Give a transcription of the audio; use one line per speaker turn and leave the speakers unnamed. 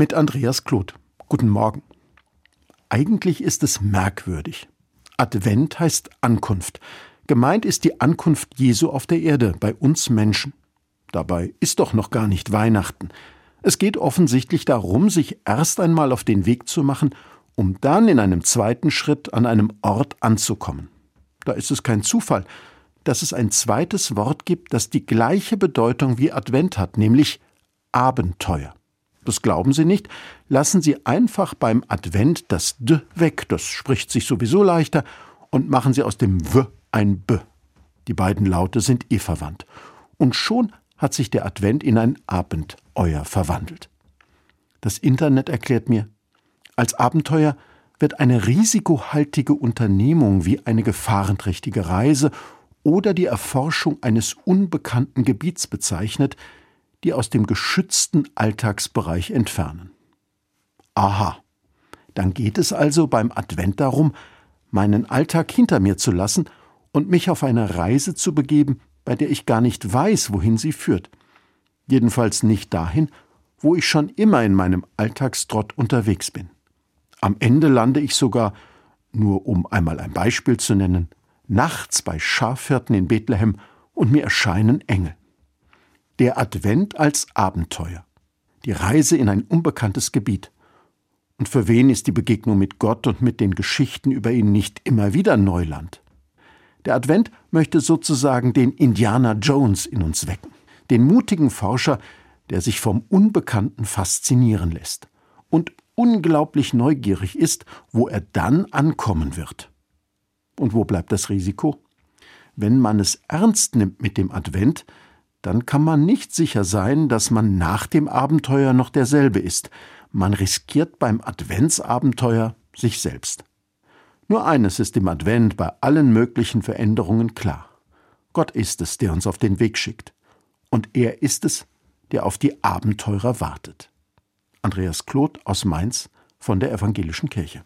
mit Andreas Kloth. Guten Morgen. Eigentlich ist es merkwürdig. Advent heißt Ankunft. Gemeint ist die Ankunft Jesu auf der Erde, bei uns Menschen. Dabei ist doch noch gar nicht Weihnachten. Es geht offensichtlich darum, sich erst einmal auf den Weg zu machen, um dann in einem zweiten Schritt an einem Ort anzukommen. Da ist es kein Zufall, dass es ein zweites Wort gibt, das die gleiche Bedeutung wie Advent hat, nämlich Abenteuer. Das glauben Sie nicht? Lassen Sie einfach beim Advent das D weg, das spricht sich sowieso leichter, und machen Sie aus dem W ein B. Die beiden Laute sind eh verwandt. Und schon hat sich der Advent in ein Abenteuer verwandelt. Das Internet erklärt mir, als Abenteuer wird eine risikohaltige Unternehmung wie eine gefahrenträchtige Reise oder die Erforschung eines unbekannten Gebiets bezeichnet, die aus dem geschützten Alltagsbereich entfernen. Aha, dann geht es also beim Advent darum, meinen Alltag hinter mir zu lassen und mich auf eine Reise zu begeben, bei der ich gar nicht weiß, wohin sie führt. Jedenfalls nicht dahin, wo ich schon immer in meinem Alltagstrott unterwegs bin. Am Ende lande ich sogar, nur um einmal ein Beispiel zu nennen, nachts bei Schafhirten in Bethlehem und mir erscheinen Engel. Der Advent als Abenteuer. Die Reise in ein unbekanntes Gebiet. Und für wen ist die Begegnung mit Gott und mit den Geschichten über ihn nicht immer wieder Neuland? Der Advent möchte sozusagen den Indiana Jones in uns wecken, den mutigen Forscher, der sich vom Unbekannten faszinieren lässt und unglaublich neugierig ist, wo er dann ankommen wird. Und wo bleibt das Risiko? Wenn man es ernst nimmt mit dem Advent, dann kann man nicht sicher sein, dass man nach dem Abenteuer noch derselbe ist. Man riskiert beim Adventsabenteuer sich selbst. Nur eines ist im Advent bei allen möglichen Veränderungen klar. Gott ist es, der uns auf den Weg schickt. Und er ist es, der auf die Abenteurer wartet. Andreas Kloth aus Mainz von der Evangelischen Kirche.